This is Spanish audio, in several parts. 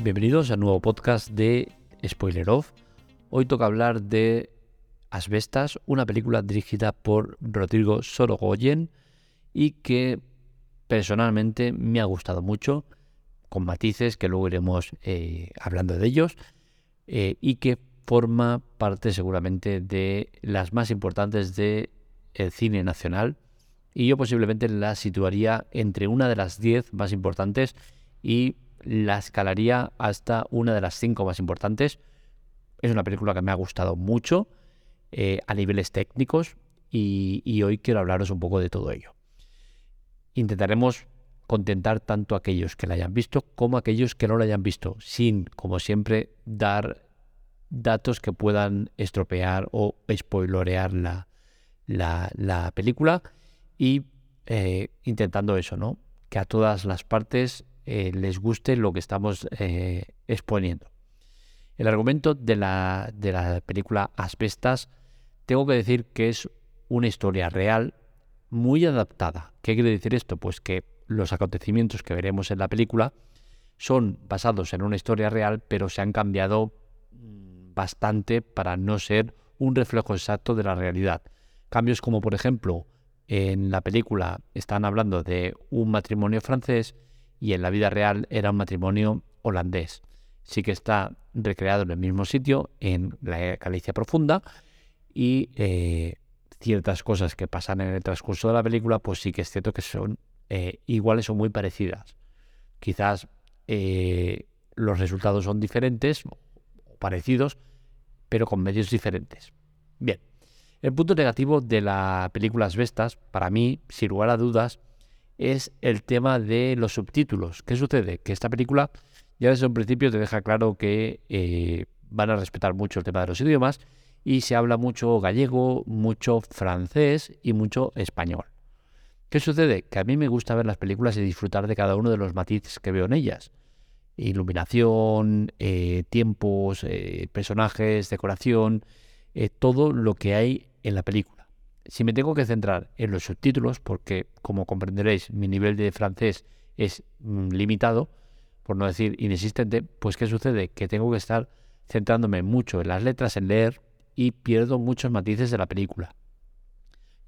Bienvenidos al nuevo podcast de Spoiler Off. Hoy toca hablar de Asbestas, una película dirigida por Rodrigo Sorogoyen y que personalmente me ha gustado mucho, con matices que luego iremos eh, hablando de ellos, eh, y que forma parte seguramente de las más importantes del cine nacional. Y yo posiblemente la situaría entre una de las 10 más importantes y la escalaría hasta una de las cinco más importantes. Es una película que me ha gustado mucho eh, a niveles técnicos y, hoy quiero hablaros un poco de todo ello. Intentaremos contentar tanto a aquellos que la hayan visto como a aquellos que no la hayan visto, sin, como siempre, dar datos que puedan estropear o spoilorear la, la, película y eh, intentando eso, ¿no? Que a todas las partes eh, les guste lo que estamos eh, exponiendo. El argumento de la, de la película Asbestas, tengo que decir que es una historia real muy adaptada. ¿Qué quiere decir esto? Pues que los acontecimientos que veremos en la película son basados en una historia real, pero se han cambiado mm, bastante para no ser un reflejo exacto de la realidad. Cambios como, por ejemplo, en la película están hablando de un matrimonio francés y en la vida real era un matrimonio holandés. Sí que está recreado en el mismo sitio, en la Galicia profunda, y eh, ciertas cosas que pasan en el transcurso de la película, pues sí que es cierto que son eh, iguales o muy parecidas. Quizás eh, los resultados son diferentes o parecidos, pero con medios diferentes. Bien, el punto negativo de la película Asbestas, para mí, sin lugar a dudas, es el tema de los subtítulos. ¿Qué sucede? Que esta película ya desde un principio te deja claro que eh, van a respetar mucho el tema de los idiomas y se habla mucho gallego, mucho francés y mucho español. ¿Qué sucede? Que a mí me gusta ver las películas y disfrutar de cada uno de los matices que veo en ellas. Iluminación, eh, tiempos, eh, personajes, decoración, todo lo que hay en la película. Si me tengo que centrar en los subtítulos, porque como comprenderéis mi nivel de francés es mm, limitado, por no decir inexistente, pues ¿qué sucede? Que tengo que estar centrándome mucho en las letras, en leer, y pierdo muchos matices de la película.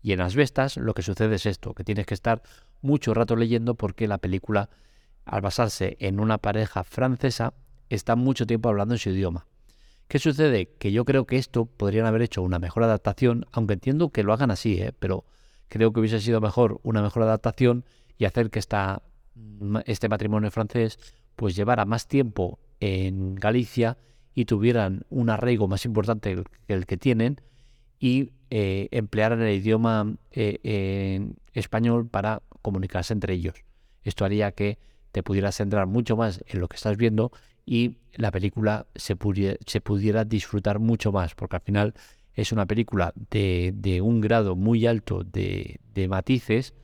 Y en las bestas lo que sucede es esto, que tienes que estar mucho rato leyendo porque la película, al basarse en una pareja francesa, está mucho tiempo hablando en su idioma. ¿Qué sucede? Que yo creo que esto podrían haber hecho una mejor adaptación, aunque entiendo que lo hagan así, ¿eh? pero creo que hubiese sido mejor una mejor adaptación y hacer que esta, este matrimonio francés pues llevara más tiempo en Galicia y tuvieran un arraigo más importante que el que tienen y eh, emplearan el idioma eh, español para comunicarse entre ellos. Esto haría que te pudieras centrar mucho más en lo que estás viendo y la película se, pudiera, disfrutar mucho más, porque al final es una película de, un grado muy alto de, matices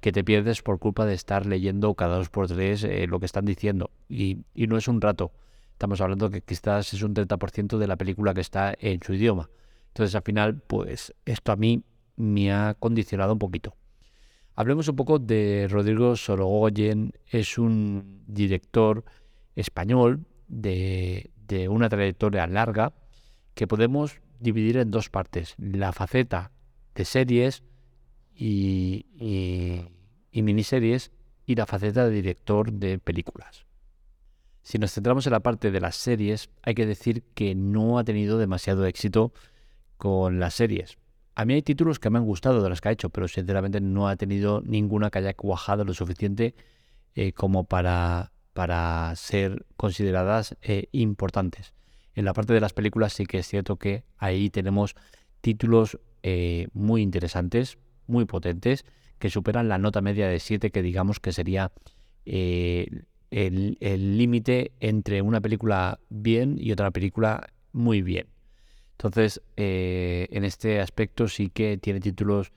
que te pierdes por culpa de estar leyendo cada dos por tres eh, lo que están diciendo. Y, no es un rato. Estamos hablando que quizás es un 30% de la película que está en su idioma. Entonces al final, pues esto a mí me ha condicionado un poquito. Hablemos un poco de Rodrigo Sorogoyen. Es un director español de, una trayectoria larga que podemos dividir en dos partes. La faceta de series y, y, miniseries y la faceta de director de películas. Si nos centramos en la parte de las series, hay que decir que no ha tenido demasiado éxito con las series. A mí hay títulos que me han gustado de los que ha hecho, pero sinceramente no ha tenido ninguna que haya cuajado lo suficiente eh, como para para ser consideradas eh, importantes. En la parte de las películas sí que es cierto que ahí tenemos títulos eh, muy interesantes, muy potentes, que superan la nota media de 7 que digamos que sería eh, el límite entre una película bien y otra película muy bien. Entonces, en este aspecto sí que tiene títulos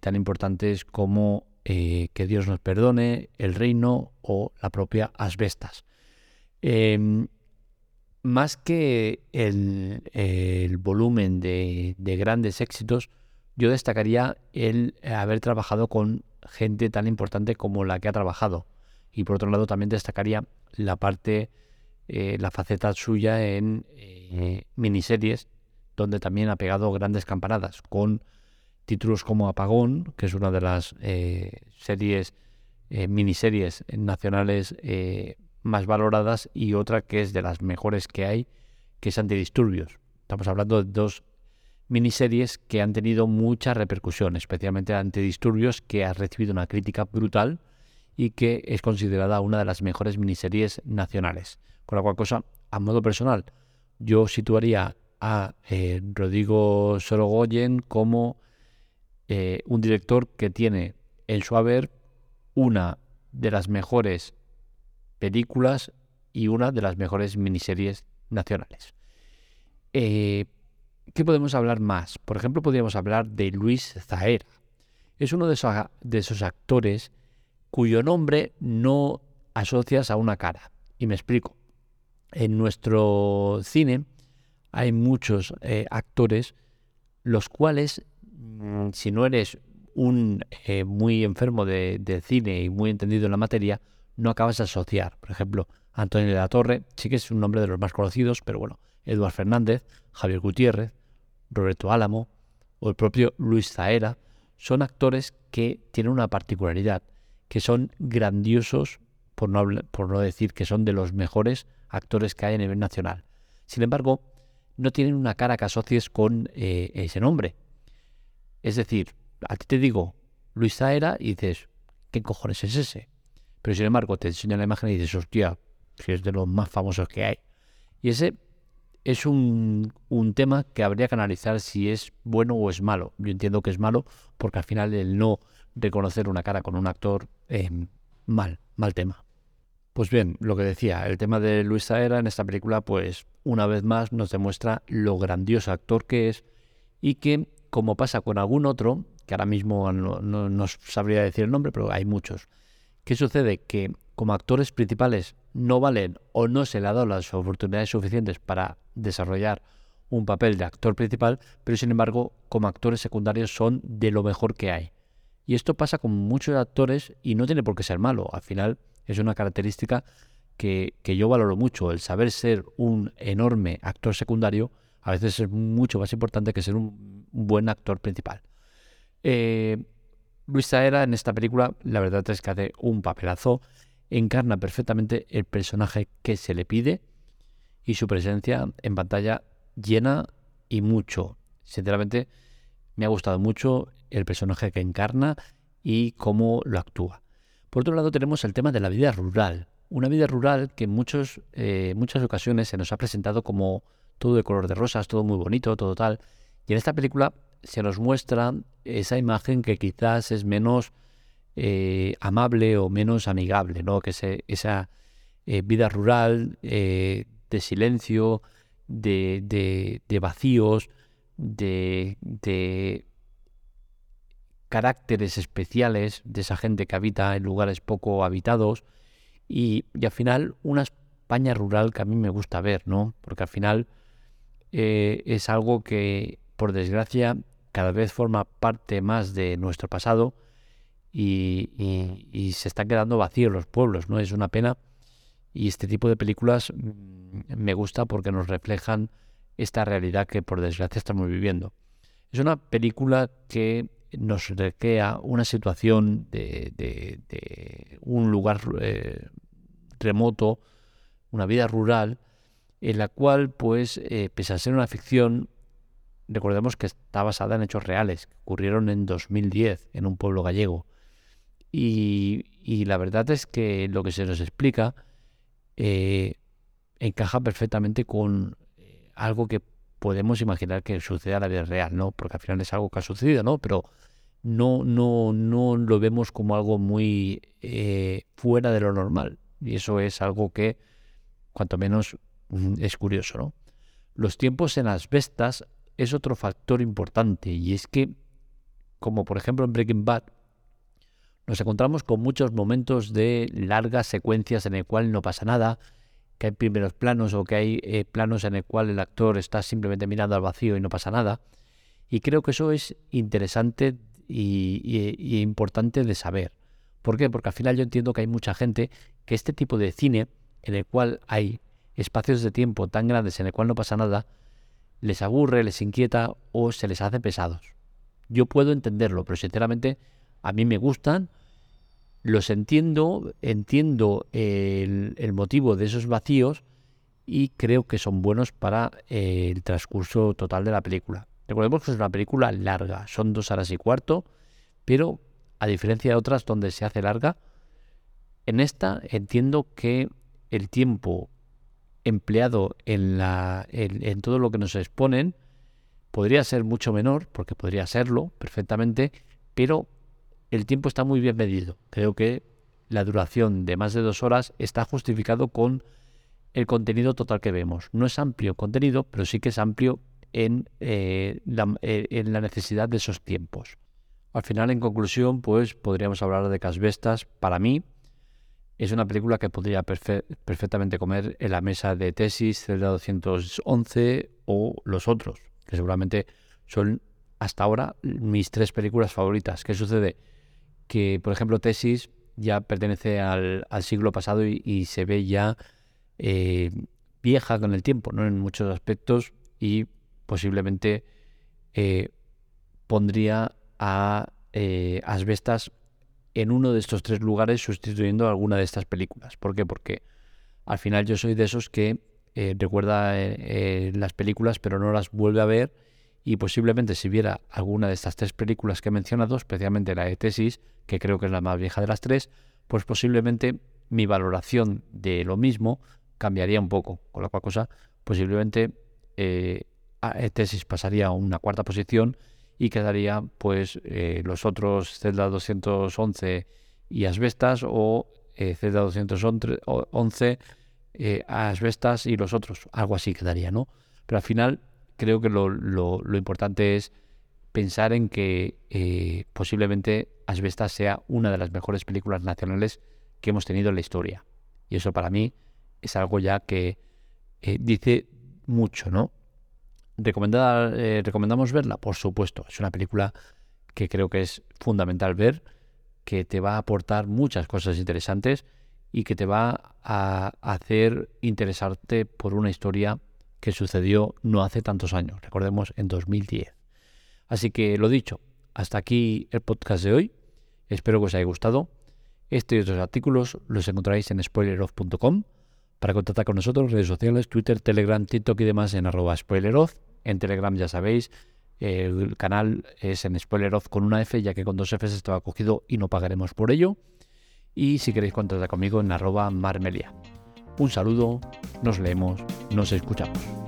tan importantes como eh, que Dios nos perdone, El Reino o la propia Asbestas. Em, más que el, volumen de, grandes éxitos, yo destacaría el haber trabajado con gente tan importante como la que ha trabajado. Y por otro lado también destacaría la parte eh, la faceta suya en miniseries, donde también ha pegado grandes campanadas, con títulos como Apagón, que es una de las series, miniseries nacionales más valoradas, y otra que es de las mejores que hay, que es Antidisturbios. Estamos hablando de dos miniseries que han tenido mucha repercusión, especialmente Antidisturbios, que ha recibido una crítica brutal y que es considerada una de las mejores miniseries nacionales. Con la cual cosa, a modo personal, yo situaría a eh, Rodrigo Sorogoyen como eh, un director que tiene en su haber una de las mejores películas y una de las mejores miniseries nacionales. Eh, ¿Qué podemos hablar más? Por ejemplo, podríamos hablar de Luis Zaera. Es uno de esos, actores cuyo nombre no asocias a una cara. Y me explico. En nuestro cine hay muchos eh, actores los cuales, si no eres un eh, muy enfermo de, de, cine y muy entendido en la materia, no acabas de asociar. Por ejemplo, Antonio de la Torre, sí que es un nombre de los más conocidos, pero bueno, Eduard Fernández, Javier Gutiérrez, Roberto Álamo o el propio Luis Zaera son actores que tienen una particularidad, que son grandiosos, por no, por no decir que son de los mejores actores que hay a nivel nacional. Sin embargo, no tienen una cara que asocies con eh, ese nombre. Es decir, a ti te digo Luis Zaera y dices, ¿qué cojones es ese? Pero sin embargo, te enseño la imagen y dices, hostia, si es de los más famosos que hay. Y ese es un, tema que habría que analizar si es bueno o es malo. Yo entiendo que es malo porque al final el no reconocer una cara con un actor, eh, mal, mal tema. Pues bien, lo que decía, el tema de Luis Zaera en esta película, pues una vez más nos demuestra lo grandioso actor que es y que, como pasa con algún otro, que ahora mismo no, sabría decir el nombre, pero hay muchos, ¿qué sucede? Que como actores principales no valen o no se le ha dado las oportunidades suficientes para desarrollar un papel de actor principal, pero sin embargo como actores secundarios son de lo mejor que hay. Y esto pasa con muchos actores y no tiene por qué ser malo. Al final es una característica que, yo valoro mucho. El saber ser un enorme actor secundario a veces es mucho más importante que ser un, buen actor principal. Eh, Luis Saera en esta película la verdad es que hace un papelazo encarna perfectamente el personaje que se le pide y su presencia en pantalla llena y mucho. Sinceramente, me ha gustado mucho el personaje que encarna y cómo lo actúa. Por otro lado, tenemos el tema de la vida rural. Una vida rural que en muchos, eh, muchas ocasiones se nos ha presentado como todo de color de rosas, todo muy bonito, todo tal. Y en esta película se nos muestra esa imagen que quizás es menos eh, amable o menos amigable, ¿no? Que esa eh, vida rural eh, de silencio, de, vacíos, de, caracteres especiales de esa gente que habita en lugares poco habitados y, al final una España rural que a mí me gusta ver, ¿no? Porque al final es algo que, por desgracia, cada vez forma parte más de nuestro pasado y, se están quedando vacíos los pueblos, ¿no? Es una pena. Y este tipo de películas mm, me gusta porque nos reflejan esta realidad que por desgracia estamos viviendo. Es una película que nos recrea una situación de, un lugar eh, remoto, una vida rural, en la cual, pues, eh, pese a ser una ficción, recordemos que está basada en hechos reales, que ocurrieron en 2010 en un pueblo gallego. Y, la verdad es que lo que se nos explica eh, encaja perfectamente con eh, algo que podemos imaginar que sucede a la vida real, ¿no? Porque al final es algo que ha sucedido, ¿no? Pero no, no, no lo vemos como algo muy fuera de lo normal. Y eso es algo que, cuanto menos, es curioso, ¿no? Los tiempos en las bestas es otro factor importante y es que, como por ejemplo en Breaking Bad, nos encontramos con muchos momentos de largas secuencias en el cual no pasa nada, que hay primeros planos o que hay eh, planos en el cual el actor está simplemente mirando al vacío y no pasa nada. Y creo que eso es interesante y, importante de saber. ¿Por qué? Porque al final yo entiendo que hay mucha gente que este tipo de cine en el cual hay espacios de tiempo tan grandes en el cual no pasa nada, les aburre, les inquieta o se les hace pesados. Yo puedo entenderlo, pero sinceramente a mí me gustan, los entiendo, entiendo el, motivo de esos vacíos y creo que son buenos para eh, el transcurso total de la película. Recordemos que es una película larga, son dos horas y cuarto, pero a diferencia de otras donde se hace larga, en esta entiendo que el tiempo empleado en, la, en, todo lo que nos exponen podría ser mucho menor, porque podría serlo perfectamente, pero el tiempo está muy bien medido. Creo que la duración de más de dos horas está justificado con el contenido total que vemos. No es amplio contenido, pero sí que es amplio en, eh, eh, en la necesidad de esos tiempos. Al final, en conclusión, pues podríamos hablar de Casbestas. Para mí, es una película que podría perfectamente comer en la mesa de tesis, Celda 211 o los otros, que seguramente son hasta ahora mis tres películas favoritas. ¿Qué sucede? Que, por ejemplo, Tesis ya pertenece al, siglo pasado y, se ve ya eh, vieja con el tiempo, ¿no? En muchos aspectos y posiblemente eh, pondría a eh, Asbestas en uno de estos tres lugares sustituyendo alguna de estas películas. ¿Por qué? Porque al final yo soy de esos que eh, recuerda eh, las películas pero no las vuelve a ver y posiblemente si viera alguna de estas tres películas que he mencionado, especialmente la de Tesis, que creo que es la más vieja de las tres, pues posiblemente mi valoración de lo mismo cambiaría un poco, con la cual cosa posiblemente eh, Tesis pasaría a una cuarta posición y quedaría pues eh, los otros Zelda 211 y Asbestas o eh, Zelda 211 eh, Asbestas y los otros, algo así quedaría, ¿no? Pero al final creo que lo, lo, importante es pensar en que eh, posiblemente Asbestas sea una de las mejores películas nacionales que hemos tenido en la historia. Y eso para mí es algo ya que dice mucho, ¿no? ¿Recomendada, eh, ¿Recomendamos verla? Por supuesto, es una película que creo que es fundamental ver, que te va a aportar muchas cosas interesantes y que te va a hacer interesarte por una historia que sucedió no hace tantos años, recordemos en 2010. Así que lo dicho, hasta aquí el podcast de hoy. Espero que os haya gustado. Este y otros artículos los encontraréis en spoileroff.com. Para contactar con nosotros, redes sociales, Twitter, Telegram, TikTok y demás en arroba spoileroff. En Telegram ya sabéis, el canal es en Spoileroff con una F, ya que con dos Fs estaba cogido y no pagaremos por ello. Y si queréis contactar conmigo en arroba marmelia. Un saludo, nos leemos, nos escuchamos.